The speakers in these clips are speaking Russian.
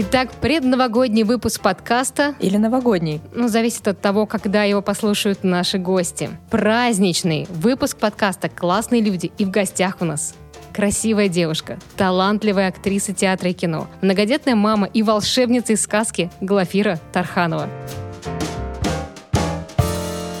Итак, предновогодний выпуск подкаста. Или новогодний. Ну, зависит от того, когда его послушают наши гости. Праздничный выпуск подкаста «Классные люди» и в гостях у нас красивая девушка, талантливая актриса театра и кино, многодетная мама и волшебница из сказки Глафира Тарханова.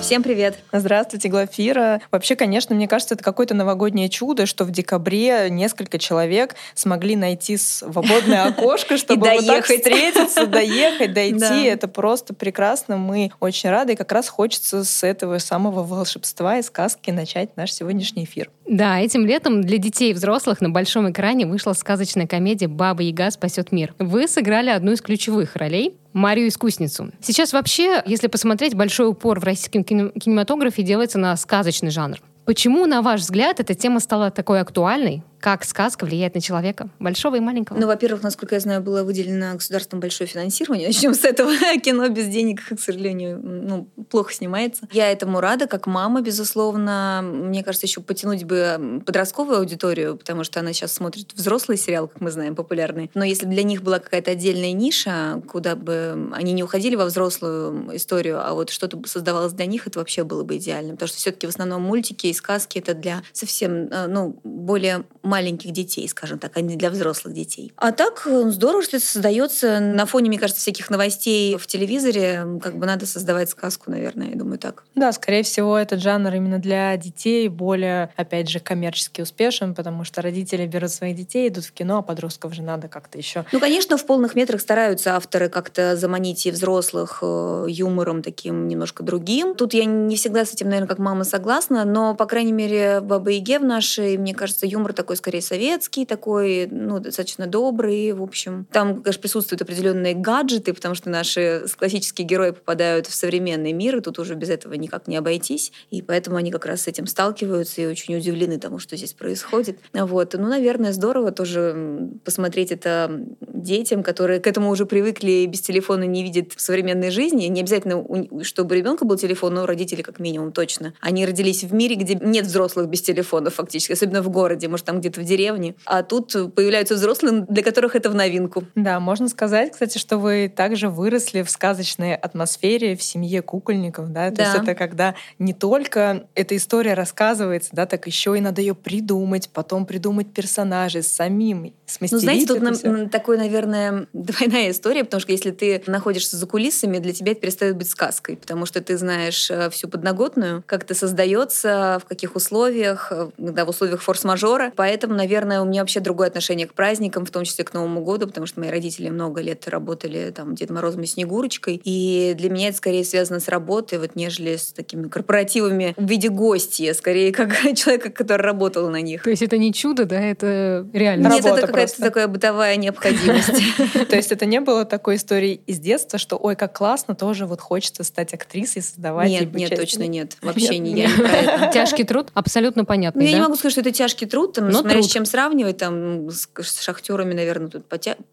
Всем привет. Здравствуйте, Глафира. Вообще, конечно, мне кажется, это какое-то новогоднее чудо, что в декабре несколько человек смогли найти свободное окошко, чтобы вот так встретиться, доехать, дойти. Это просто прекрасно. Мы очень рады. И как раз хочется с этого самого волшебства и сказки начать наш сегодняшний эфир. Да, этим летом для детей и взрослых на большом экране вышла сказочная комедия «Баба Яга спасет мир». Вы сыграли одну из ключевых ролей. Марию Искусницу. Сейчас вообще, если посмотреть, большой упор в российском кинематографе делается на сказочный жанр. Почему, на ваш взгляд, эта тема стала такой актуальной? Как сказка влияет на человека, большого и маленького? Ну, во-первых, насколько я знаю, было выделено государством большое финансирование. Начнем с этого. Кино без денег, к сожалению, ну, плохо снимается. Я этому рада, как мама, безусловно. Мне кажется, еще потянуть бы подростковую аудиторию, потому что она сейчас смотрит взрослый сериал, как мы знаем, популярный. Но если для них была какая-то отдельная ниша, куда бы они не уходили во взрослую историю, а вот что-то создавалось для них, это вообще было бы идеально. Потому что все-таки в основном мультики и сказки это для совсем, э, ну, более маленьких детей, скажем так, а не для взрослых детей. А так здорово, что это создается на фоне, мне кажется, всяких новостей в телевизоре. Как бы надо создавать сказку, наверное, я думаю так. Да, скорее всего, этот жанр именно для детей более, опять же, коммерчески успешен, потому что родители берут своих детей, идут в кино, а подростков же надо как-то еще. Ну, конечно, в полных метрах стараются авторы как-то заманить и взрослых э, юмором таким немножко другим. Тут я не всегда с этим, наверное, как мама согласна, но, по крайней мере, в Баба Яге в нашей, мне кажется, юмор такой скорее советский, такой, ну, достаточно добрый, в общем. Там, конечно, присутствуют определенные гаджеты, потому что наши классические герои попадают в современный мир, и тут уже без этого никак не обойтись. И поэтому они как раз с этим сталкиваются и очень удивлены тому, что здесь происходит. Вот. Ну, наверное, здорово тоже посмотреть это детям, которые к этому уже привыкли и без телефона не видят в современной жизни. Не обязательно, чтобы у ребенка был телефон, но родители как минимум точно. Они родились в мире, где нет взрослых без телефона фактически, особенно в городе, может, там где-то в деревне. А тут появляются взрослые, для которых это в новинку. Да, можно сказать, кстати, что вы также выросли в сказочной атмосфере, в семье кукольников, да? То да. есть это когда не только эта история рассказывается, да, так еще и надо ее придумать, потом придумать персонажей самим, смастерить Ну, знаете, тут на, такой, наверное, двойная история, потому что если ты находишься за кулисами, для тебя это перестает быть сказкой, потому что ты знаешь э, всю подноготную, как это создается, в каких условиях, э, да, в условиях форс-мажора. Поэтому, наверное, у меня вообще другое отношение к праздникам, в том числе к Новому году, потому что мои родители много лет работали там Дедом Морозом и Снегурочкой. И для меня это скорее связано с работой, вот, нежели с такими корпоративами в виде гостей, скорее как человека, который работал на них. То есть это не чудо, да, это реально Нет, это какая-то такая бытовая необходимость. То есть это не было такой истории из детства, что ой, как классно, тоже вот хочется стать актрисой, создавать. Нет, нет, точно нет. Вообще не я. Тяжкий труд абсолютно понятно. Я не могу сказать, что это тяжкий труд, там, смотря с чем сравнивать, там с шахтерами, наверное, тут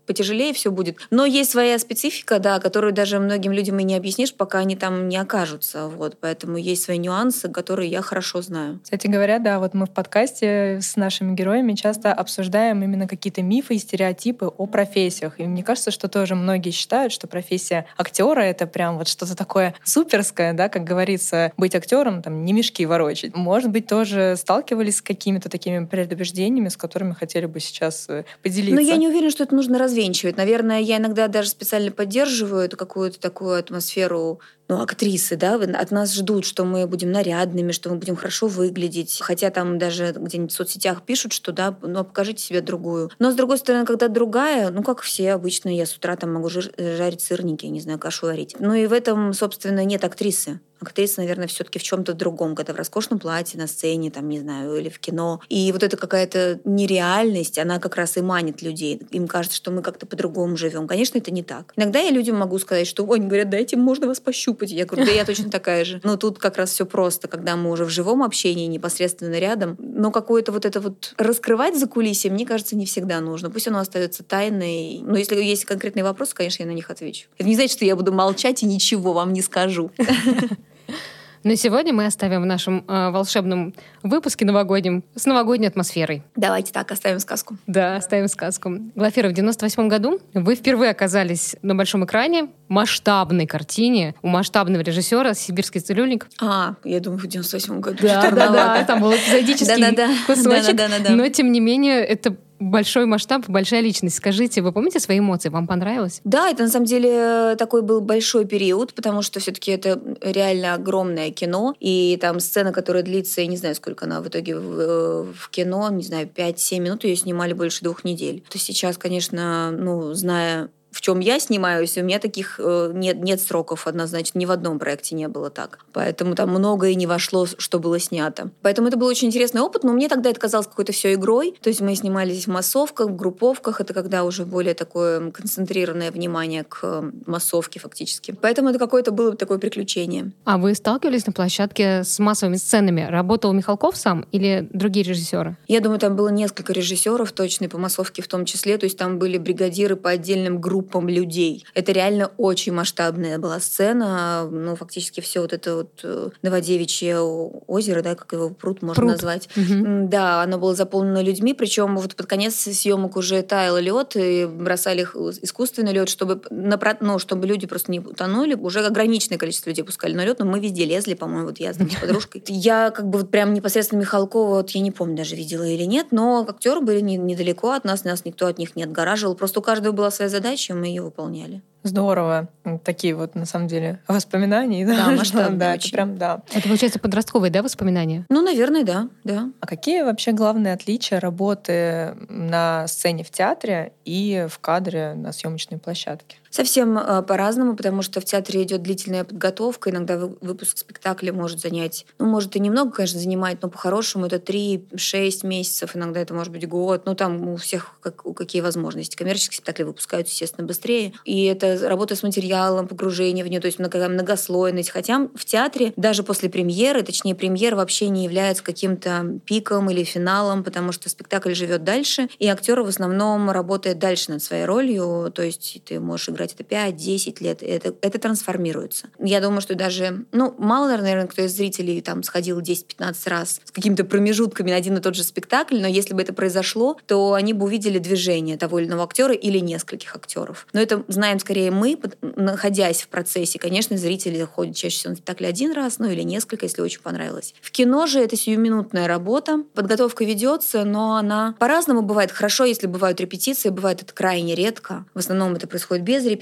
потяжелее все будет. Но есть своя специфика, да, которую даже многим людям и не объяснишь, пока они там не окажутся. Вот, поэтому есть свои нюансы, которые я хорошо знаю. Кстати говоря, да, вот мы в подкасте с нашими героями часто обсуждаем именно какие-то мифы и стереотипы о профессиях. И мне кажется, что тоже многие считают, что профессия актера это прям вот что-то такое суперское, да, как говорится, быть актером, там, не мешки ворочать. Может быть, тоже сталкивались с какими-то такими предубеждениями, с которыми хотели бы сейчас э, поделиться? Но я не уверена, что это нужно развенчивать. Наверное, я иногда даже специально поддерживаю эту какую-то такую атмосферу ну, актрисы, да, от нас ждут, что мы будем нарядными, что мы будем хорошо выглядеть. Хотя там даже где-нибудь в соцсетях пишут, что да, ну, покажите себе другую. Но, с другой стороны, когда другая, ну, как все обычно, я с утра там могу жарить сырники, не знаю, кашу варить. Ну, и в этом, собственно, нет актрисы. Актриса, наверное, все-таки в чем-то другом, когда в роскошном платье на сцене, там, не знаю, или в кино. И вот эта какая-то нереальность, она как раз и манит людей. Им кажется, что мы как-то по-другому живем. Конечно, это не так. Иногда я людям могу сказать, что они говорят, дайте, можно вас пощупать. Я говорю, да я точно такая же. Но тут как раз все просто, когда мы уже в живом общении, непосредственно рядом. Но какое-то вот это вот раскрывать за кулисье, мне кажется, не всегда нужно. Пусть оно остается тайной. Но если есть конкретные вопросы, конечно, я на них отвечу. Это не значит, что я буду молчать и ничего вам не скажу. Но сегодня мы оставим в нашем э, волшебном выпуске новогоднем с новогодней атмосферой. Давайте так, оставим сказку. Да, оставим сказку. Глафира, в 98 году вы впервые оказались на большом экране, масштабной картине, у масштабного режиссера «Сибирский целюльник». А, я думаю, в 98 году. Да, да, да, там был эпизодический кусочек. Но, тем не менее, это большой масштаб, большая личность. Скажите, вы помните свои эмоции? Вам понравилось? Да, это на самом деле такой был большой период, потому что все-таки это реально огромное кино, и там сцена, которая длится, я не знаю, сколько она в итоге в, в кино, не знаю, 5-7 минут, ее снимали больше двух недель. То сейчас, конечно, ну, зная в чем я снимаюсь, у меня таких э, нет, нет сроков однозначно, ни в одном проекте не было так. Поэтому там многое не вошло, что было снято. Поэтому это был очень интересный опыт, но мне тогда это казалось какой-то все игрой. То есть мы снимались в массовках, в групповках, это когда уже более такое концентрированное внимание к массовке фактически. Поэтому это какое-то было такое приключение. А вы сталкивались на площадке с массовыми сценами? Работал Михалков сам или другие режиссеры? Я думаю, там было несколько режиссеров, точно, и по массовке в том числе. То есть там были бригадиры по отдельным группам группам людей. Это реально очень масштабная была сцена. Ну, фактически все вот это вот э, Новодевичье озеро, да, как его пруд можно пруд. назвать. Угу. Да, оно было заполнено людьми, причем вот под конец съемок уже таял лед, и бросали искусственный лед, чтобы, на, ну, чтобы люди просто не утонули. Уже ограниченное количество людей пускали на лед, но мы везде лезли, по-моему, вот я с подружкой. Я как бы вот прям непосредственно Михалкова, вот я не помню даже, видела или нет, но актеры были недалеко от нас, нас никто от них не отгораживал. Просто у каждого была своя задача, мы ее выполняли. Здорово. Такие вот, на самом деле, воспоминания. Да, масштабные Да, это прям, да. Это, получается, подростковые, да, воспоминания? Ну, наверное, да, да. А какие вообще главные отличия работы на сцене в театре и в кадре на съемочной площадке? Совсем э, по-разному, потому что в театре идет длительная подготовка. Иногда выпуск спектакля может занять, ну, может и немного, конечно, занимать, но по-хорошему это 3-6 месяцев, иногда это может быть год. Ну, там у всех как, какие возможности. Коммерческие спектакли выпускают, естественно, быстрее. И это работа с материалом, погружение в нее, то есть много, многослойность. Хотя в театре даже после премьеры, точнее, премьера вообще не является каким-то пиком или финалом, потому что спектакль живет дальше, и актер в основном работает дальше над своей ролью, то есть ты можешь играть это 5-10 лет, это, это трансформируется. Я думаю, что даже, ну, мало, наверное, кто из зрителей там сходил 10-15 раз с какими-то промежутками на один и тот же спектакль, но если бы это произошло, то они бы увидели движение того или иного актера или нескольких актеров. Но это знаем скорее мы, находясь в процессе. Конечно, зрители ходят чаще всего на спектакль один раз, ну или несколько, если очень понравилось. В кино же это сиюминутная работа. Подготовка ведется, но она по-разному бывает. Хорошо, если бывают репетиции, бывает это крайне редко. В основном это происходит без репетиции.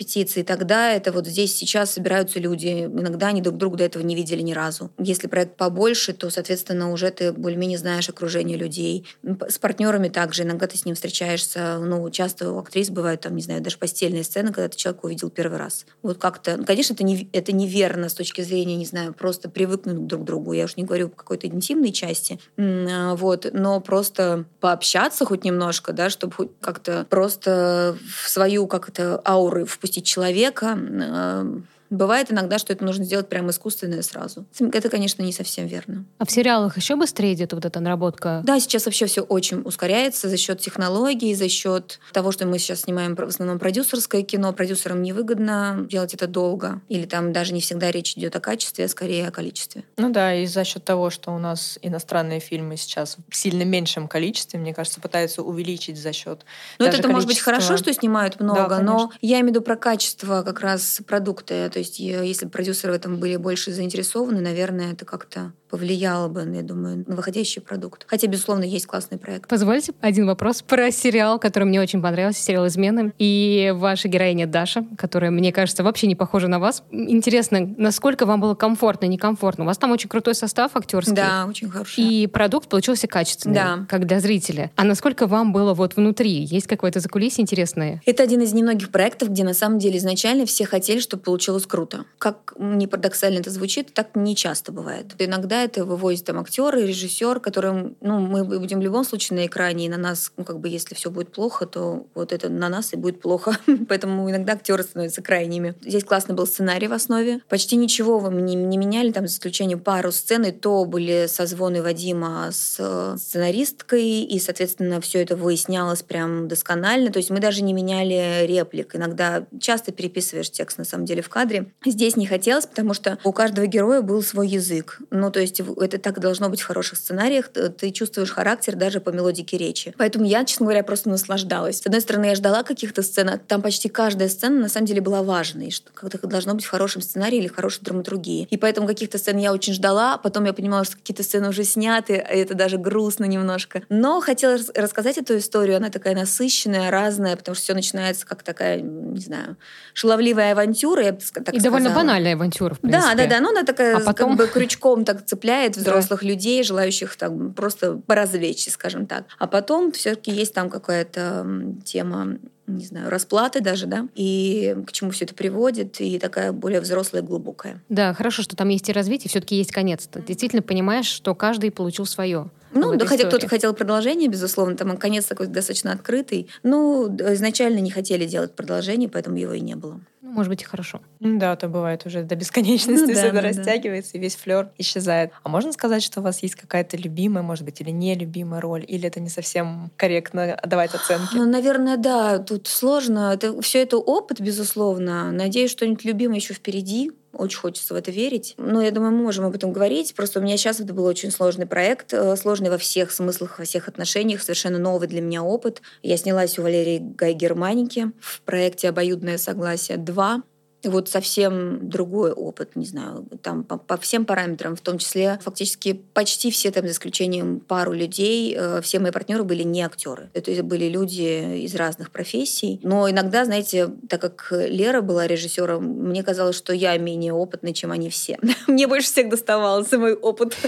Тогда это вот здесь сейчас собираются люди. Иногда они друг друга до этого не видели ни разу. Если проект побольше, то, соответственно, уже ты более-менее знаешь окружение людей. С партнерами также. Иногда ты с ним встречаешься. Ну, часто у актрис бывают там, не знаю, даже постельные сцены, когда ты человека увидел первый раз. Вот как-то, ну, конечно, это, не, это неверно с точки зрения, не знаю, просто привыкнуть друг к другу. Я уж не говорю по какой-то интимной части, а, вот, но просто пообщаться хоть немножко, да, чтобы хоть как-то просто в свою как-то ауру впустить человека, а, Бывает иногда, что это нужно сделать прямо искусственно сразу. Это, конечно, не совсем верно. А в сериалах еще быстрее идет вот эта наработка? Да, сейчас вообще все очень ускоряется за счет технологий, за счет того, что мы сейчас снимаем в основном продюсерское кино. Продюсерам невыгодно делать это долго. Или там даже не всегда речь идет о качестве, а скорее о количестве. Ну да, и за счет того, что у нас иностранные фильмы сейчас в сильно меньшем количестве, мне кажется, пытаются увеличить за счет. Ну, это, это может быть хорошо, что снимают много, да, но я имею в виду про качество как раз продукта. То есть, если продюсеры в этом были больше заинтересованы, наверное, это как-то повлияло бы, я думаю, на выходящий продукт. Хотя, безусловно, есть классный проект. Позвольте один вопрос про сериал, который мне очень понравился, сериал «Измены». И ваша героиня Даша, которая, мне кажется, вообще не похожа на вас. Интересно, насколько вам было комфортно, некомфортно? У вас там очень крутой состав актерский. Да, очень хороший. И продукт получился качественный, да. как для зрителя. А насколько вам было вот внутри? Есть какое-то закулисье интересное? Это один из немногих проектов, где на самом деле изначально все хотели, чтобы получилось круто. Как не парадоксально это звучит, так не часто бывает. Иногда приезжает, вывозит там актер и режиссер, которым, ну, мы будем в любом случае на экране, и на нас, ну, как бы, если все будет плохо, то вот это на нас и будет плохо. Поэтому иногда актеры становятся крайними. Здесь классный был сценарий в основе. Почти ничего вы не, не меняли, там, за исключением пару сцен, и то были созвоны Вадима с э, сценаристкой, и, соответственно, все это выяснялось прям досконально. То есть мы даже не меняли реплик. Иногда часто переписываешь текст, на самом деле, в кадре. Здесь не хотелось, потому что у каждого героя был свой язык. Ну, то есть это так должно быть в хороших сценариях. Ты чувствуешь характер даже по мелодике речи. Поэтому я, честно говоря, просто наслаждалась. С одной стороны, я ждала каких-то сцен, а там почти каждая сцена на самом деле была важной, что как-то должно быть в хорошем сценарии или в хорошей драматургии. И поэтому каких-то сцен я очень ждала, потом я понимала, что какие-то сцены уже сняты, а это даже грустно немножко. Но хотела рассказать эту историю, она такая насыщенная, разная, потому что все начинается как такая, не знаю, шаловливая авантюра, я бы так И сказала. довольно банальная авантюра, в принципе. Да, да, да, ну она такая а потом... как бы крючком так цепляет взрослых да. людей, желающих так просто поразвлечься, скажем так. А потом все-таки есть там какая-то тема не знаю, расплаты даже, да, и к чему все это приводит, и такая более взрослая, глубокая. Да, хорошо, что там есть и развитие, все-таки есть конец. Ты действительно понимаешь, что каждый получил свое. Ну, да, хотя кто-то хотел продолжение, безусловно, там конец такой достаточно открытый. Ну, изначально не хотели делать продолжение, поэтому его и не было. Ну, может быть, и хорошо. Да, то бывает уже до бесконечности ну, да, все да, растягивается, да. и весь флер исчезает. А можно сказать, что у вас есть какая-то любимая, может быть, или нелюбимая роль, или это не совсем корректно давать оценки? Ну, наверное, да. Тут сложно. Это, все это опыт, безусловно. Надеюсь, что-нибудь любимое еще впереди. Очень хочется в это верить. Но я думаю, мы можем об этом говорить. Просто у меня сейчас это был очень сложный проект, э, сложный во всех смыслах, во всех отношениях, совершенно новый для меня опыт. Я снялась у Валерии Гай Германики в проекте «Обоюдное согласие 2» вот совсем другой опыт, не знаю, там по, по всем параметрам, в том числе фактически почти все, там, за исключением пару людей, э, все мои партнеры были не актеры. Это были люди из разных профессий. Но иногда, знаете, так как Лера была режиссером, мне казалось, что я менее опытный, чем они все. Мне больше всех доставался мой опыт.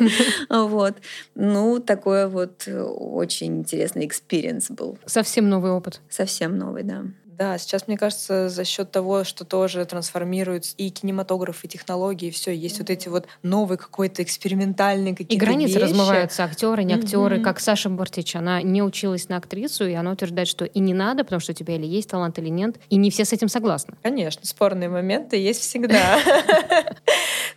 Вот. Ну, такой вот очень интересный experience был. Совсем новый опыт. Совсем новый, да. Да, сейчас, мне кажется, за счет того, что тоже трансформируются и кинематограф, и технологии, и все, есть mm-hmm. вот эти вот новые какой-то экспериментальные какие-то И границы вещи. размываются, актеры, не актеры, mm-hmm. как Саша Бортич. Она не училась на актрису, и она утверждает, что и не надо, потому что у тебя или есть талант, или нет, и не все с этим согласны. Конечно, спорные моменты есть всегда.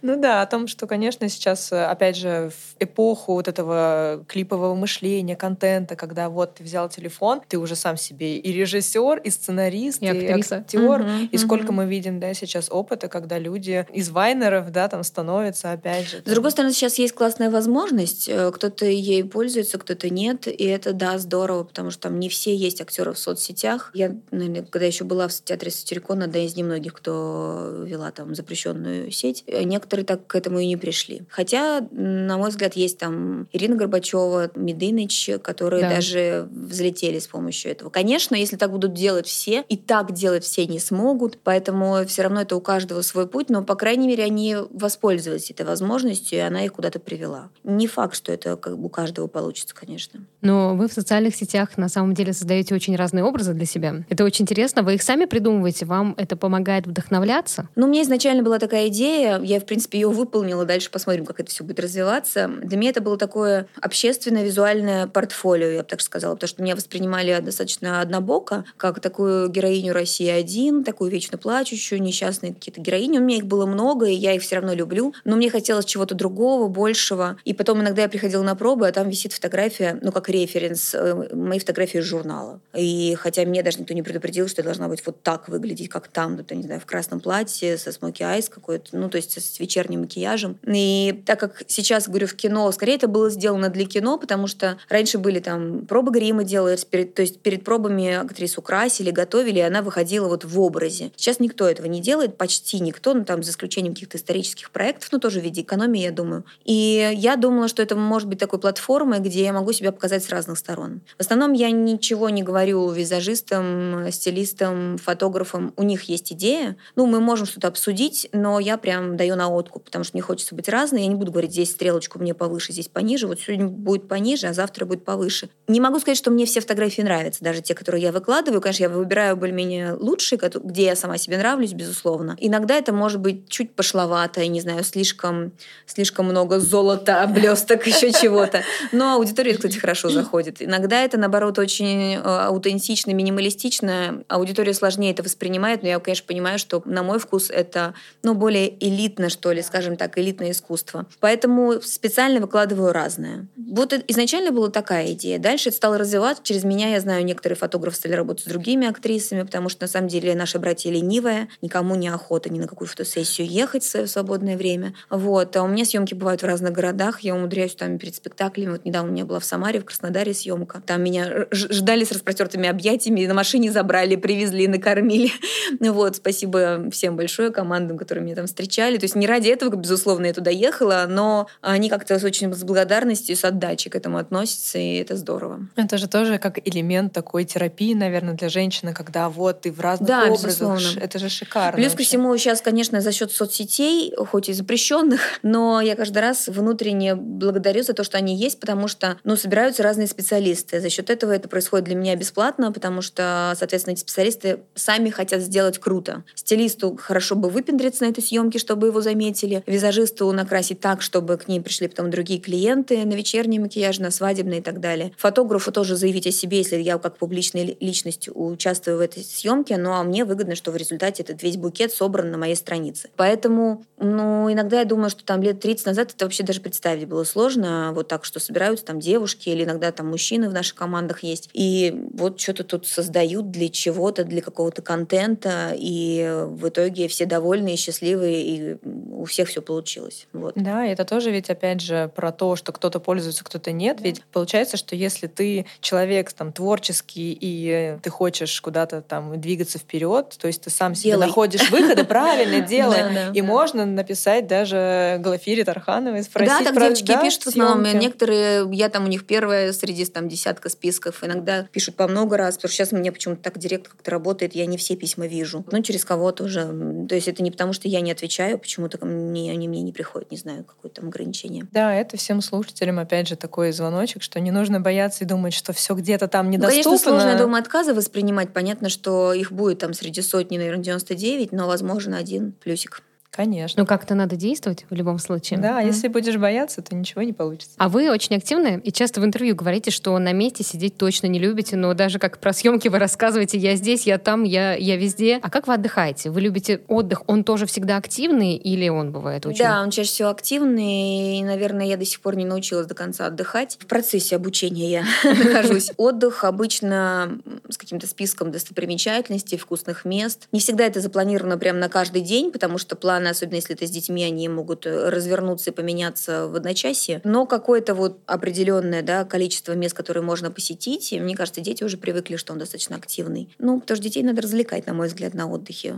Ну да, о том, что, конечно, сейчас, опять же, в эпоху вот этого клипового мышления, контента, когда вот ты взял телефон, ты уже сам себе и режиссер, и сценарист, сценарист, и, и актер, угу, и угу. сколько мы видим, да, сейчас опыта, когда люди из вайнеров, да, там становятся, опять же. Там... С другой стороны, сейчас есть классная возможность, э, кто-то ей пользуется, кто-то нет, и это, да, здорово, потому что там не все есть актеры в соцсетях. Я, наверное, когда еще была в театре Сатирикон, одна из немногих, кто вела там запрещенную сеть, э, некоторые так к этому и не пришли. Хотя, на мой взгляд, есть там Ирина Горбачева, Медыныч, которые да. даже взлетели с помощью этого. Конечно, если так будут делать все, и так делать все не смогут, поэтому все равно это у каждого свой путь, но, по крайней мере, они воспользовались этой возможностью, и она их куда-то привела. Не факт, что это как бы у каждого получится, конечно. Но вы в социальных сетях на самом деле создаете очень разные образы для себя. Это очень интересно. Вы их сами придумываете? Вам это помогает вдохновляться? Ну, у меня изначально была такая идея, я, в принципе, ее выполнила, дальше посмотрим, как это все будет развиваться. Для меня это было такое общественное визуальное портфолио, я бы так сказала, потому что меня воспринимали достаточно однобоко, как такую героиню России один, такую вечно плачущую, несчастные какие-то героини. У меня их было много, и я их все равно люблю. Но мне хотелось чего-то другого, большего. И потом иногда я приходила на пробы, а там висит фотография, ну, как референс, э, моей фотографии из журнала. И хотя мне даже никто не предупредил, что я должна быть вот так выглядеть, как там, да, не знаю, в красном платье, со смоки айс какой-то, ну, то есть с вечерним макияжем. И так как сейчас, говорю, в кино, скорее это было сделано для кино, потому что раньше были там пробы грима делали, то есть перед пробами актрису красили, готовили, готовили, и она выходила вот в образе. Сейчас никто этого не делает, почти никто, ну там за исключением каких-то исторических проектов, ну тоже в виде экономии, я думаю. И я думала, что это может быть такой платформой, где я могу себя показать с разных сторон. В основном я ничего не говорю визажистам, стилистам, фотографам. У них есть идея. Ну, мы можем что-то обсудить, но я прям даю на откуп, потому что мне хочется быть разной. Я не буду говорить, здесь стрелочку мне повыше, здесь пониже. Вот сегодня будет пониже, а завтра будет повыше. Не могу сказать, что мне все фотографии нравятся, даже те, которые я выкладываю. Конечно, я выбираю более-менее лучшие, где я сама себе нравлюсь, безусловно. Иногда это может быть чуть пошловато, не знаю, слишком, слишком много золота, блесток, еще чего-то. Но аудитория, кстати, хорошо заходит. Иногда это, наоборот, очень э, аутентично, минималистично. Аудитория сложнее это воспринимает, но я, конечно, понимаю, что на мой вкус это ну, более элитно, что ли, скажем так, элитное искусство. Поэтому специально выкладываю разное. Вот изначально была такая идея. Дальше это стало развиваться. Через меня, я знаю, некоторые фотографы стали работать с другими актрисами, потому что, на самом деле, наши братья ленивые, никому не охота ни на какую фотосессию ехать в свое свободное время. Вот. А у меня съемки бывают в разных городах, я умудряюсь там перед спектаклями. Вот недавно у меня была в Самаре, в Краснодаре съемка. Там меня ждали с распростертыми объятиями, на машине забрали, привезли, накормили. Вот. Спасибо всем большое командам, которые меня там встречали. То есть не ради этого, безусловно, я туда ехала, но они как-то с очень с благодарностью, с отдачей к этому относятся, и это здорово. Это же тоже как элемент такой терапии, наверное, для женщины, когда вот ты в разных да, образах. Безусловно. Это же шикарно. Плюс ко всему сейчас, конечно, за счет соцсетей, хоть и запрещенных, но я каждый раз внутренне благодарю за то, что они есть, потому что, ну, собираются разные специалисты. За счет этого это происходит для меня бесплатно, потому что, соответственно, эти специалисты сами хотят сделать круто. Стилисту хорошо бы выпендриться на этой съемке, чтобы его заметили. Визажисту накрасить так, чтобы к ней пришли потом другие клиенты на вечерний макияж, на свадебный и так далее. Фотографу тоже заявить о себе, если я как публичная личность участвую в этой съемке, ну а мне выгодно, что в результате этот весь букет собран на моей странице. Поэтому, ну, иногда я думаю, что там лет 30 назад это вообще даже представить было сложно, вот так, что собираются там девушки или иногда там мужчины в наших командах есть, и вот что-то тут создают для чего-то, для какого-то контента, и в итоге все довольны и счастливы, и у всех все получилось. Вот. Да, это тоже ведь опять же про то, что кто-то пользуется, кто-то нет. Ведь получается, что если ты человек там творческий и ты хочешь куда-то там двигаться вперед, то есть ты сам себе делай. находишь выходы, правильно делай. И можно написать даже Глафире Тархановой, спросить Да, так девочки пишут в основном. Некоторые, я там у них первая среди там десятка списков. Иногда пишут по много раз, потому что сейчас у меня почему-то так директ как-то работает, я не все письма вижу. Ну, через кого-то уже. То есть это не потому, что я не отвечаю, почему-то мне, они мне не приходят, не знаю, какое-то там ограничение. Да, это всем слушателям, опять же, такой звоночек, что не нужно бояться и думать, что все где-то там недоступно. Ну, конечно, сложно, я думаю, отказы воспринимать. Понятно, что их будет там среди сотни, наверное, 99, но, возможно, один плюсик. Конечно. Ну, как-то надо действовать в любом случае. Да, mm. если будешь бояться, то ничего не получится. А вы очень активны и часто в интервью говорите, что на месте сидеть точно не любите, но даже как про съемки вы рассказываете, я здесь, я там, я, я везде. А как вы отдыхаете? Вы любите отдых? Он тоже всегда активный или он бывает очень? Да, он чаще всего активный, и, наверное, я до сих пор не научилась до конца отдыхать. В процессе обучения я нахожусь. Отдых обычно с каким-то списком достопримечательностей, вкусных мест. Не всегда это запланировано прямо на каждый день, потому что план планы, особенно если это с детьми, они могут э, развернуться и поменяться в одночасье. Но какое-то вот определенное да, количество мест, которые можно посетить, мне кажется, дети уже привыкли, что он достаточно активный. Ну, потому что детей надо развлекать, на мой взгляд, на отдыхе.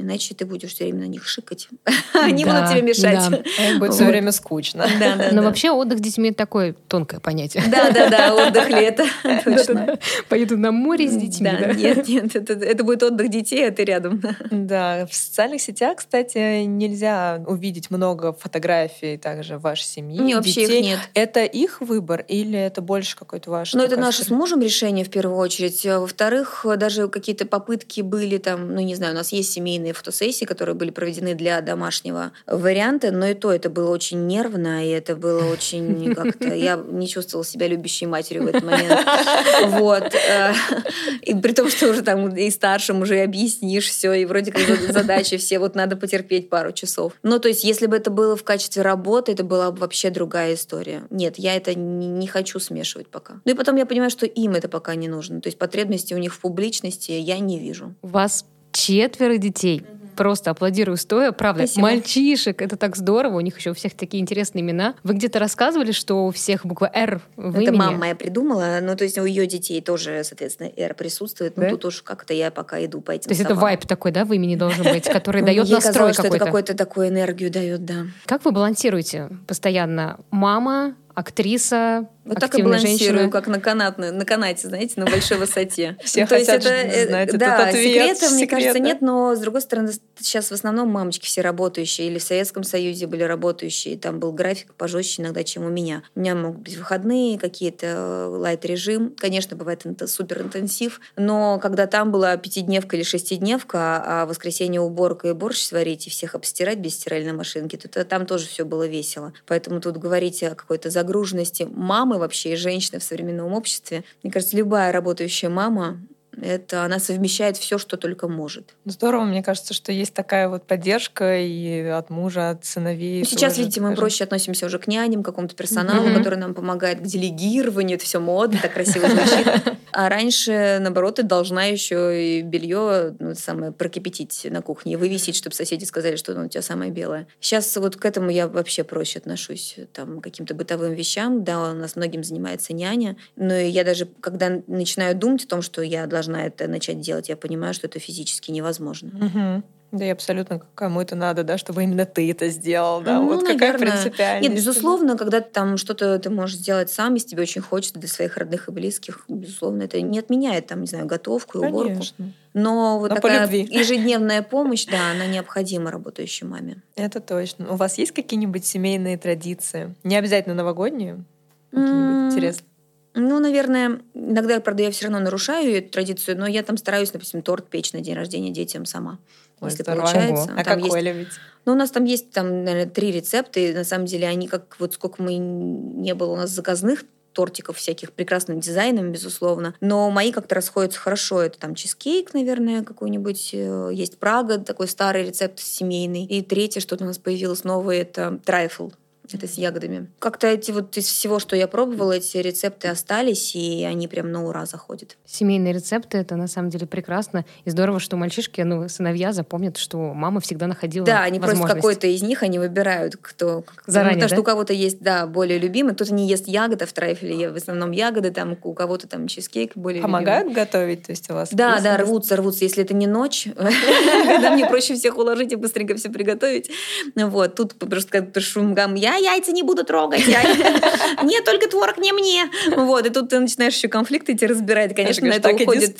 Иначе ты будешь все время на них шикать. Они да, будут тебе мешать. Да. Будет все время скучно. Да, да, Но вообще отдых с детьми такое тонкое понятие. Да, да, да, отдых лето. Точно. Поеду на море с детьми. Да, нет, нет, это будет отдых детей, а ты рядом. Да, в социальных сетях, кстати, нельзя увидеть много фотографий также вашей семьи. Не, вообще их нет. Это их выбор или это больше какой-то ваш? Ну, это наше с мужем решение в первую очередь. Во-вторых, даже какие-то попытки были там, ну, не знаю, у нас есть семейные длинные фотосессии, которые были проведены для домашнего варианта, но и то это было очень нервно, и это было очень как-то... Я не чувствовала себя любящей матерью в этот момент. Вот. И при том, что уже там и старшим уже объяснишь все, и вроде как задачи все, вот надо потерпеть пару часов. Ну, то есть, если бы это было в качестве работы, это была бы вообще другая история. Нет, я это не хочу смешивать пока. Ну и потом я понимаю, что им это пока не нужно. То есть потребности у них в публичности я не вижу. Вас четверо детей. Просто аплодирую стоя. Правда, Спасибо. мальчишек, это так здорово. У них еще у всех такие интересные имена. Вы где-то рассказывали, что у всех буква «Р» в Это имени? мама моя придумала. Ну, то есть у ее детей тоже, соответственно, «Р» присутствует. Ну, да? тут уж как-то я пока иду по этим То есть это вайп такой, да, в имени должен быть, который дает настрой какой-то? что это какую-то такую энергию дает, да. Как вы балансируете постоянно? Мама, актриса, вот так и балансирую, женщина. как на, канат, на канате, знаете, на большой высоте. Все ну, хотят знать этот Да, секрета, мне кажется, нет, но, с другой стороны, сейчас в основном мамочки все работающие, или в Советском Союзе были работающие, там был график пожестче иногда, чем у меня. У меня могут быть выходные, какие-то э, лайт-режим. Конечно, бывает это супер интенсив, но когда там была пятидневка или шестидневка, а в воскресенье уборка и борщ сварить и всех обстирать без стиральной машинки, то там тоже все было весело. Поэтому тут говорить о какой-то загруженности мамы вообще и женщины в современном обществе. Мне кажется, любая работающая мама это она совмещает все, что только может. Здорово, мне кажется, что есть такая вот поддержка и от мужа, от сыновей. Ну, сейчас, тоже, видите, мы проще относимся уже к няням, к какому-то персоналу, mm-hmm. который нам помогает к делегированию. Это все модно, так красиво звучит. А раньше, наоборот, ты должна еще и белье ну, самое прокипятить на кухне и вывесить, чтобы соседи сказали, что ну, у тебя самое белое. Сейчас вот к этому я вообще проще отношусь, там, к каким-то бытовым вещам. Да, у нас многим занимается няня, но я даже, когда начинаю думать о том, что я должна должна это начать делать, я понимаю, что это физически невозможно. Угу. Да и абсолютно кому это надо, да, чтобы именно ты это сделал, да, ну, вот наверное. какая принципиальность. Нет, безусловно, когда ты там что-то ты можешь сделать сам, если тебе очень хочется для своих родных и близких, безусловно, это не отменяет там, не знаю, готовку и уборку. Конечно. Но вот Но такая ежедневная помощь, да, она необходима работающей маме. Это точно. У вас есть какие-нибудь семейные традиции? Не обязательно новогодние? Какие-нибудь интересные? Ну, наверное, иногда, правда, я все равно нарушаю эту традицию, но я там стараюсь, допустим, торт печь на день рождения детям сама. Ой, если здорово. получается. А там какой есть... любите? Ну, у нас там есть, там, наверное, три рецепта, и на самом деле они как вот сколько мы не было у нас заказных тортиков всяких прекрасным дизайном, безусловно. Но мои как-то расходятся хорошо. Это там чизкейк, наверное, какой-нибудь. Э, есть Прага, такой старый рецепт семейный. И третье, что-то у нас появилось новое, это трайфл это с ягодами. Как-то эти вот из всего, что я пробовала, эти рецепты остались, и они прям на ура заходят. Семейные рецепты — это на самом деле прекрасно. И здорово, что мальчишки, ну, сыновья запомнят, что мама всегда находила Да, они просто какой-то из них, они выбирают, кто... Заранее, Потому да? что у кого-то есть, да, более любимый, кто-то не ест ягоды в трайфеле, в основном ягоды, там у кого-то там чизкейк более Помогают любимый. готовить? То есть у вас Да, да, рвутся, рвутся. Если это не ночь, когда мне проще всех уложить и быстренько все приготовить. Вот, тут просто как шумгам, я яйца не буду трогать. Нет, только творог не мне. Вот, и тут ты начинаешь еще конфликты эти разбирать. Конечно, на это уходит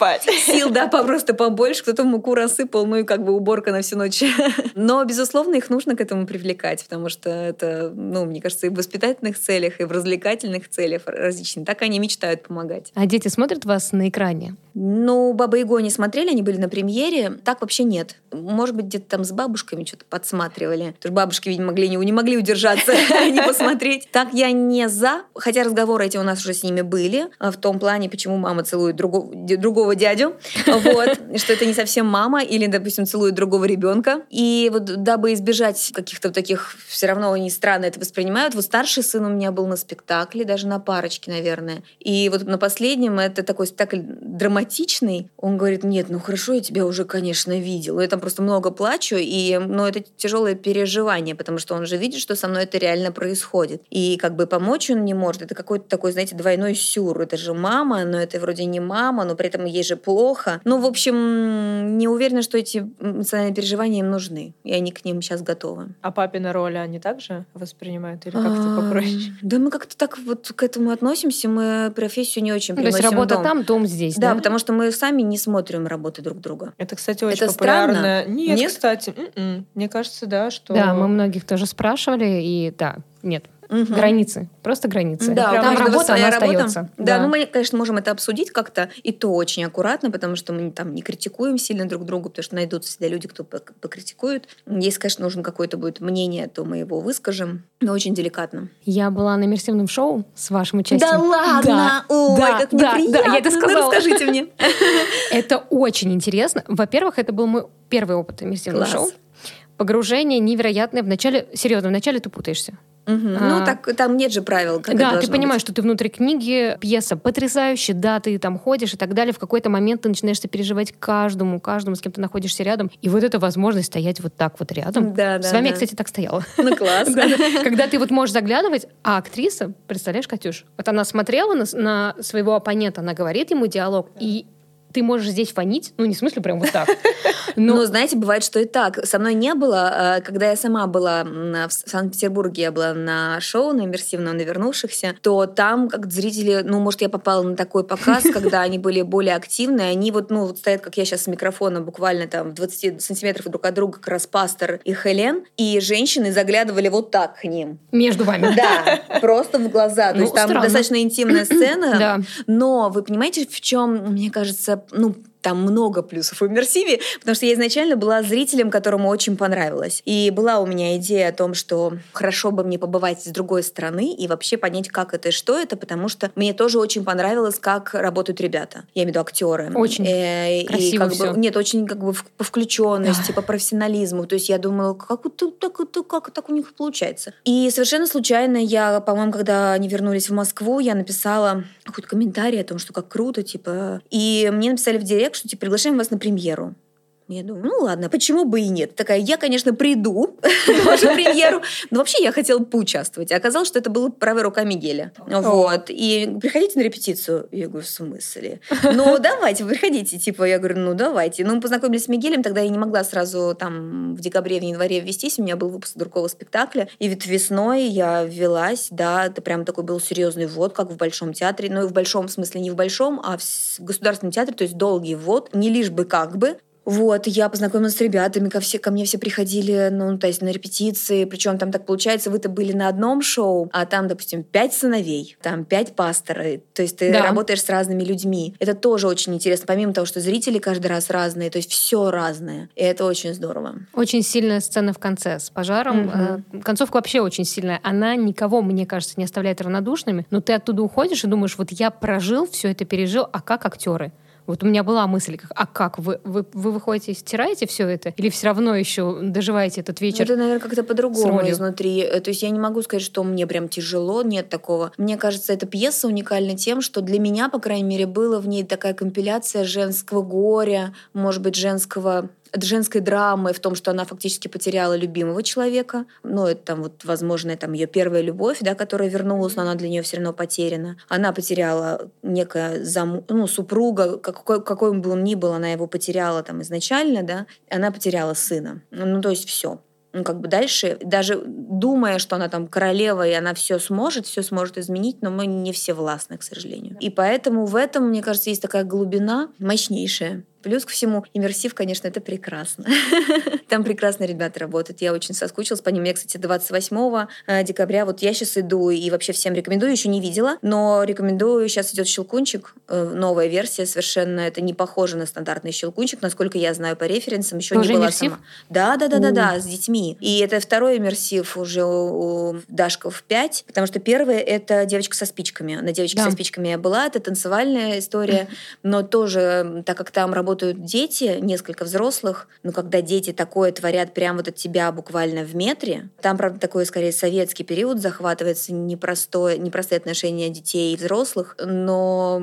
сил, да, просто побольше. Кто-то муку рассыпал, ну и как бы уборка на всю ночь. Но, безусловно, их нужно к этому привлекать, потому что это, ну, мне кажется, и в воспитательных целях, и в развлекательных целях различных. Так они мечтают помогать. А дети смотрят вас на экране? Ну, Баба Яго не смотрели, они были на премьере. Так вообще нет. Может быть, где-то там с бабушками что-то подсматривали. Что бабушки, видимо, могли, не, не могли удержаться, не посмотреть. Так я не за. Хотя разговоры эти у нас уже с ними были. В том плане, почему мама целует другого дядю. Вот. Что это не совсем мама. Или, допустим, целует другого ребенка. И вот дабы избежать каких-то таких... Все равно они странно это воспринимают. Вот старший сын у меня был на спектакле, даже на парочке, наверное. И вот на последнем это такой спектакль драматический драматичный, он говорит, нет, ну хорошо, я тебя уже, конечно, видел. Я там просто много плачу, и, ну, это тяжелое переживание, потому что он же видит, что со мной это реально происходит. И как бы помочь он не может. Это какой-то такой, знаете, двойной сюр. Это же мама, но это вроде не мама, но при этом ей же плохо. Ну, в общем, не уверена, что эти эмоциональные переживания им нужны, и они к ним сейчас готовы. А папина роль они также воспринимают или как-то попроще? Да мы как-то так вот к этому относимся, мы профессию не очень ну, То есть работа там, дом здесь, да? Да, потому что мы сами не смотрим работы друг друга. Это, кстати, очень Это популярно. Странно? Нет, Нет, кстати, м-м. мне кажется, да, что... Да, мы многих тоже спрашивали, и да, нет, Угу. Границы. Просто границы. Да, там работа, она работа. остается. Да, да, ну мы, конечно, можем это обсудить как-то, и то очень аккуратно, потому что мы там не критикуем сильно друг друга, потому что найдутся всегда люди, кто покритикует. Если, конечно, нужно какое-то будет мнение, то мы его выскажем, но очень деликатно. Я была на иммерсивном шоу с вашим участием. Да ладно? Да, Ой, да, как да, неприятно. Да, я это сказала. Ну, расскажите мне. Это очень интересно. Во-первых, это был мой первый опыт иммерсивного шоу. Погружение невероятное. Вначале, серьезно, вначале ты путаешься. Угу. А, ну, так там нет же правил. Как да, ты понимаешь, быть. что ты внутри книги, пьеса потрясающая, да, ты там ходишь и так далее. В какой-то момент ты начинаешь сопереживать каждому, каждому, с кем ты находишься рядом. И вот эта возможность стоять вот так вот рядом. Да, да. С вами да. я, кстати, так стояла. Ну, класс. Когда ты вот можешь заглядывать, а актриса, представляешь, Катюш, вот она смотрела на своего оппонента, она говорит ему диалог, и ты можешь здесь фонить, ну, не в смысле прям вот так. Но... Ну, знаете, бывает, что и так. Со мной не было. А, когда я сама была в Санкт-Петербурге, я была на шоу на иммерсивном на вернувшихся, то там как зрители, ну, может, я попала на такой показ, когда они были более активны, они вот, ну, вот стоят, как я сейчас с микрофоном, буквально там в 20 сантиметров друг от друга, как раз Пастор и Хелен, и женщины заглядывали вот так к ним. Между вами. Да, просто в глаза. То ну, есть там достаточно интимная сцена, но вы понимаете, в чем, мне кажется, ну, там много плюсов в иммерсиве, потому что я изначально была зрителем, которому очень понравилось. И была у меня идея о том, что хорошо бы мне побывать с другой стороны и вообще понять, как это и что это, потому что мне тоже очень понравилось, как работают ребята. Я имею в виду актеры. Очень э, красиво и как все. Бы, нет, очень как бы по включенности, по профессионализму. То есть я думала, как, это, так, это, как так у них получается. И совершенно случайно я, по-моему, когда они вернулись в Москву, я написала какой-то комментарий о том, что как круто, типа. И мне написали в директ, что типа приглашаем вас на премьеру. Я думаю, ну ладно, почему бы и нет? Такая, я, конечно, приду на вашу премьеру, но вообще я хотела поучаствовать. И оказалось, что это была правая рука Мигеля. Вот. И приходите на репетицию. Я говорю, в смысле? Ну, давайте, приходите. Типа, я говорю, ну, давайте. Ну, мы познакомились с Мигелем, тогда я не могла сразу там в декабре, в январе ввестись. У меня был выпуск другого спектакля. И ведь весной я ввелась, да, это прям такой был серьезный ввод, как в Большом театре. Ну, и в большом смысле не в Большом, а в Государственном театре, то есть долгий ввод. Не лишь бы как бы, вот, я познакомилась с ребятами, ко, все, ко мне все приходили, ну, то есть на репетиции, причем там так получается, вы-то были на одном шоу, а там, допустим, пять сыновей, там пять пасторов, то есть ты да. работаешь с разными людьми. Это тоже очень интересно, помимо того, что зрители каждый раз разные, то есть все разное, и это очень здорово. Очень сильная сцена в конце с пожаром. Угу. Концовка вообще очень сильная. Она никого, мне кажется, не оставляет равнодушными, но ты оттуда уходишь и думаешь, вот я прожил, все это пережил, а как актеры? Вот у меня была мысль, а как вы, вы, вы выходите и стираете все это? Или все равно еще доживаете этот вечер? Ну, это, наверное, как-то по-другому изнутри. Э, то есть я не могу сказать, что мне прям тяжело, нет такого. Мне кажется, эта пьеса уникальна тем, что для меня, по крайней мере, было в ней такая компиляция женского горя, может быть, женского женской драмы в том, что она фактически потеряла любимого человека. Ну, это там вот, возможно, там ее первая любовь, да, которая вернулась, но она для нее все равно потеряна. Она потеряла некое зам... ну, супруга, какой, какой бы он ни был, она его потеряла там изначально, да, она потеряла сына. Ну, то есть все ну, как бы дальше, даже думая, что она там королева, и она все сможет, все сможет изменить, но мы не все властны, к сожалению. И поэтому в этом, мне кажется, есть такая глубина мощнейшая. Плюс ко всему, иммерсив, конечно, это прекрасно. Там прекрасно ребята работают. Я очень соскучилась по ним. Я, кстати, 28 э, декабря, вот я сейчас иду и вообще всем рекомендую, еще не видела, но рекомендую. Сейчас идет щелкунчик, э, новая версия совершенно. Это не похоже на стандартный щелкунчик, насколько я знаю по референсам. Еще Тоже не была иммерсив? сама. Да, да, да, да, да, с детьми. И это второй иммерсив уже у Дашков 5, потому что первый это девочка со спичками. На девочке со спичками я была, это танцевальная история, но тоже, так как там работают работают дети, несколько взрослых, но когда дети такое творят прямо вот от тебя буквально в метре, там, правда, такой скорее советский период захватывается непростое, непростые отношения детей и взрослых, но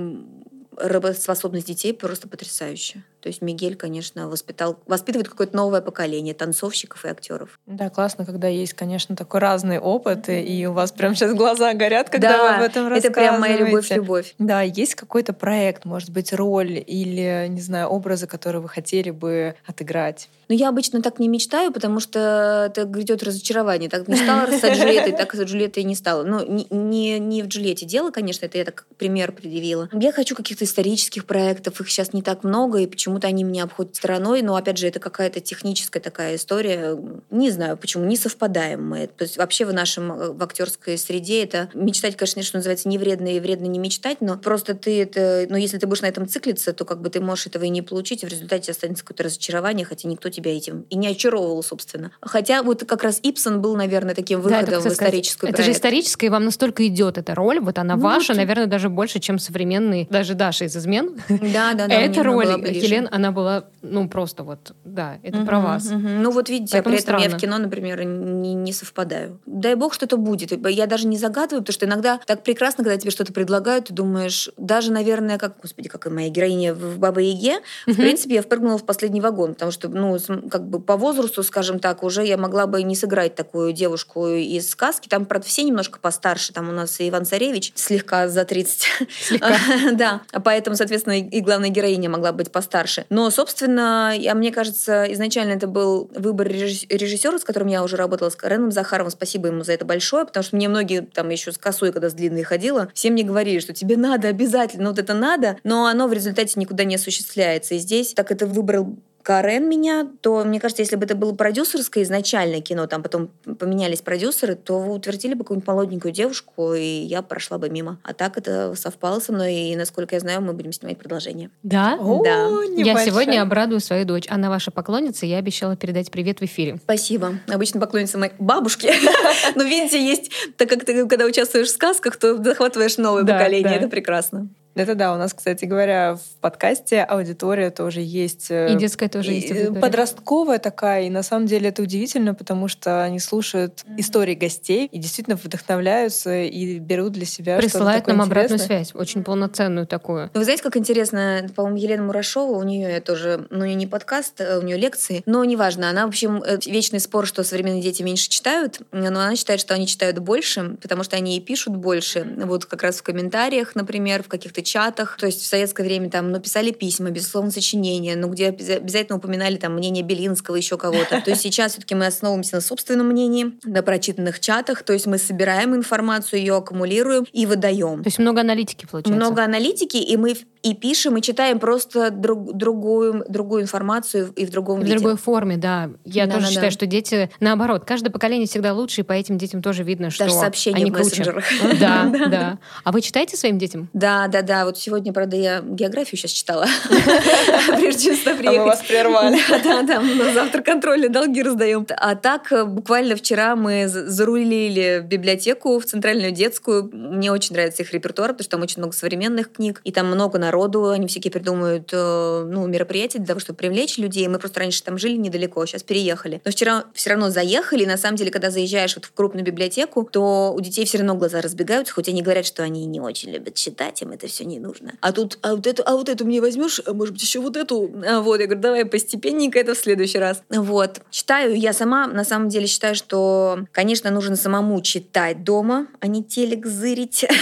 работоспособность детей просто потрясающая. То есть Мигель, конечно, воспитал, воспитывает какое-то новое поколение танцовщиков и актеров. Да, классно, когда есть, конечно, такой разный опыт, и у вас прям сейчас глаза горят, когда да, вы об этом рассказываете. это прям моя любовь-любовь. Да, есть какой-то проект, может быть, роль или, не знаю, образы, которые вы хотели бы отыграть? Ну, я обычно так не мечтаю, потому что это грядет разочарование. Так мечтала стать Джульеттой, так и Джульеттой не стала. Ну, не, не, не в Джульетте дело, конечно, это я так пример предъявила. Я хочу каких-то исторических проектов, их сейчас не так много, и почему почему-то они меня обходят стороной, но опять же это какая-то техническая такая история. Не знаю, почему не совпадаем мы. То есть вообще в нашем э, в актерской среде это мечтать, конечно, что называется, не вредно и вредно не мечтать, но просто ты это, но если ты будешь на этом циклиться, то как бы ты можешь этого и не получить, и в результате останется какое-то разочарование, хотя никто тебя этим и не очаровывал, собственно. Хотя вот как раз Ипсон был, наверное, таким выходом да, в историческую Это же историческая, и вам настолько идет эта роль, вот она ну, ваша, очень... наверное, даже больше, чем современный, даже Даша из «Измен». Да, да, да. Эта роль Хелен Карен, она была, ну, просто вот, да, это Мгм, про вас. мгм. Ну вот видите, Поэтому а при этом я странно. в кино, например, не, не совпадаю. Дай бог, что-то будет. Я даже не загадываю, потому что иногда так прекрасно, когда тебе что-то предлагают, ты думаешь, даже, наверное, как, господи, как и моя героиня в Баба Яге, в принципе, я впрыгнула в последний вагон, потому что, ну, как бы по возрасту, скажем так, уже я могла бы не сыграть такую девушку из сказки. Там, правда, все немножко постарше. Там у нас и Иван Царевич слегка за 30. Слегка. Да, поэтому, соответственно, и главная героиня могла быть постарше. Но, собственно, я, мне кажется, изначально это был выбор режисс- режиссера, с которым я уже работала, с Кареном Захаровым. Спасибо ему за это большое, потому что мне многие там еще с косой, когда с длинной ходила, все мне говорили, что тебе надо обязательно, вот это надо, но оно в результате никуда не осуществляется. И здесь так это выбрал Карен меня, то, мне кажется, если бы это было продюсерское изначально кино, там потом поменялись продюсеры, то вы утвердили бы какую-нибудь молоденькую девушку, и я прошла бы мимо. А так это совпало со мной, и, насколько я знаю, мы будем снимать продолжение. Да? О, Да. Я небольшая. сегодня обрадую свою дочь. Она ваша поклонница, я обещала передать привет в эфире. Спасибо. Обычно поклонница моей бабушки. Но видите, есть, так как ты, когда участвуешь в сказках, то захватываешь новое поколение. Это прекрасно. Это да, у нас, кстати говоря, в подкасте аудитория тоже есть. э, И детская тоже есть и, э, аудитория. Подростковая такая, и на самом деле это удивительно, потому что они слушают истории гостей и действительно вдохновляются и берут для себя Присылает что-то нам такое обратную интересное. связь, очень полноценную такую. Вы знаете, как интересно, по-моему, Елена Мурашова, у нее я тоже, ну, и не подкаст, а у нее лекции, но неважно, она, в общем, э, вечный спор, что современные дети меньше читают, но она считает, что они читают больше, потому что они и пишут больше, вот как раз в комментариях, например, в каких-то чатах, то есть в советское время там, ну, писали письма, безусловно, сочинения, ну, где обяза- обязательно упоминали там мнение Белинского, еще кого-то. То есть сейчас все-таки мы основываемся на собственном мнении, на прочитанных чатах, то есть мы собираем информацию, ее аккумулируем и выдаем. То есть много аналитики получается. Много аналитики, и мы в- и пишем, и читаем просто друг- другую, другую информацию и в другом В виде. другой форме, да. Я Да, тоже да, считаю, да. что дети, наоборот, каждое поколение всегда лучше, и по этим детям тоже видно, что Даже сообщения они в круче. Да, да. А вы читаете своим детям? Да, да, да. Вот сегодня, правда, я географию сейчас читала. Прежде чем сюда А мы приехать. вас прервали. Да, да, да. На завтра контрольные долги раздаем. А так, э, буквально вчера мы зарулили в библиотеку, в центральную детскую. Мне очень нравится их репертуар, потому что там очень много современных книг, и там много народу. Они всякие придумывают э, ну, мероприятия для того, чтобы привлечь людей. Мы просто раньше там жили недалеко, сейчас переехали. Но вчера все равно заехали. И на самом деле, когда заезжаешь вот в крупную библиотеку, то у детей все равно глаза разбегаются, хоть они говорят, что они не очень любят читать, им это все не нужно. А тут, а вот эту, а вот эту мне возьмешь, а может быть еще вот эту. А вот, я говорю, давай постепенненько это в следующий раз. Вот. Читаю, я сама на самом деле считаю, что, конечно, нужно самому читать дома, а не телек зырить.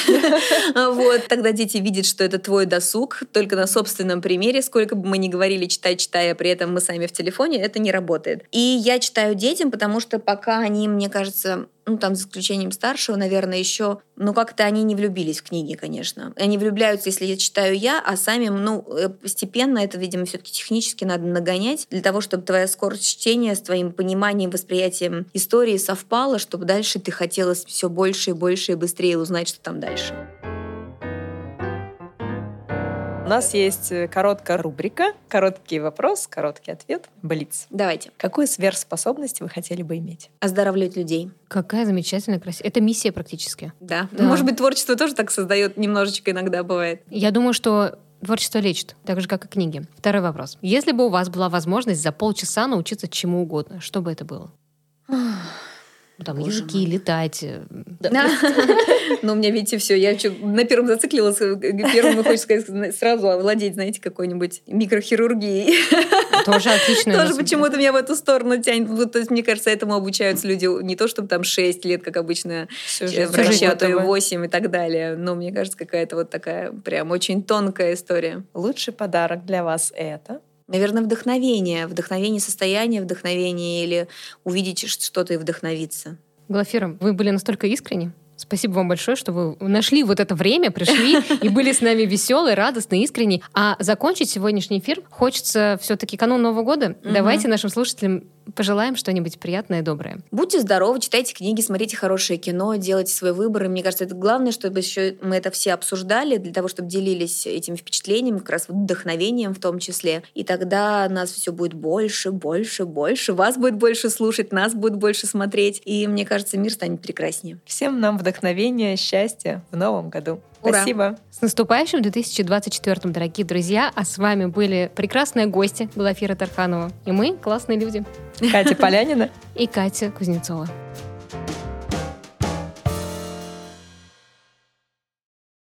Вот. Тогда дети видят, что это твой досуг, только на собственном примере, сколько бы мы ни говорили читать, читая, а при этом мы сами в телефоне, это не работает. И я читаю детям, потому что пока они, мне кажется, ну, там, за исключением старшего, наверное, еще, ну, как-то они не влюбились в книги, конечно. Они влюбляются, если я читаю я, а сами, ну, э, постепенно это, видимо, все-таки технически надо нагонять для того, чтобы твоя скорость чтения с твоим пониманием, восприятием истории совпала, чтобы дальше ты хотела все больше и больше и быстрее узнать, что там дальше. У нас есть э, короткая рубрика, короткий вопрос, короткий ответ, блиц. Давайте. Какую сверхспособность вы хотели бы иметь? Оздоравливать людей. Какая замечательная, красивая. Это миссия практически. Да. Да. Может быть, творчество тоже так создает немножечко иногда бывает. Я думаю, что творчество лечит, так же, как и книги. Второй вопрос. Если бы у вас была возможность за полчаса научиться чему угодно, что бы это было? Ну, Там Боже языки, мой. летать. э, Но у меня, видите, все. Я на первом зациклилась. э, Первым, хочется сказать, сразу овладеть, знаете, какой-нибудь микрохирургией. Тоже отлично. Тоже почему-то меня в эту сторону тянет. Вот, То есть, мне кажется, этому обучаются люди не то, чтобы там 6 лет, как обычно врачи, а то и работала. 8 и так далее. Но мне кажется, какая-то вот такая прям очень тонкая история. Лучший подарок для вас это? Наверное, вдохновение. Вдохновение состояния, вдохновение или увидеть что-то и вдохновиться. Глафира, вы были настолько искренни. Спасибо вам большое, что вы нашли вот это время, пришли и были с нами веселые, радостные, искренние. А закончить сегодняшний эфир хочется все-таки канун Нового года. Мгм. Давайте нашим слушателям пожелаем что-нибудь приятное и доброе. Будьте здоровы, читайте книги, смотрите хорошее кино, делайте свой выбор. И мне кажется, это главное, чтобы еще мы это все обсуждали, для того, чтобы делились этим впечатлением, как раз вдохновением в том числе. И тогда нас все будет больше, больше, больше. Вас будет больше слушать, нас будет больше смотреть. И мне кажется, мир станет прекраснее. Всем нам вдохновения, счастья в новом году. Ура. Спасибо. С наступающим 2024, дорогие друзья. А с вами были прекрасные гости Глафира Тарханова. И мы, классные люди. Катя Полянина. И Катя Кузнецова.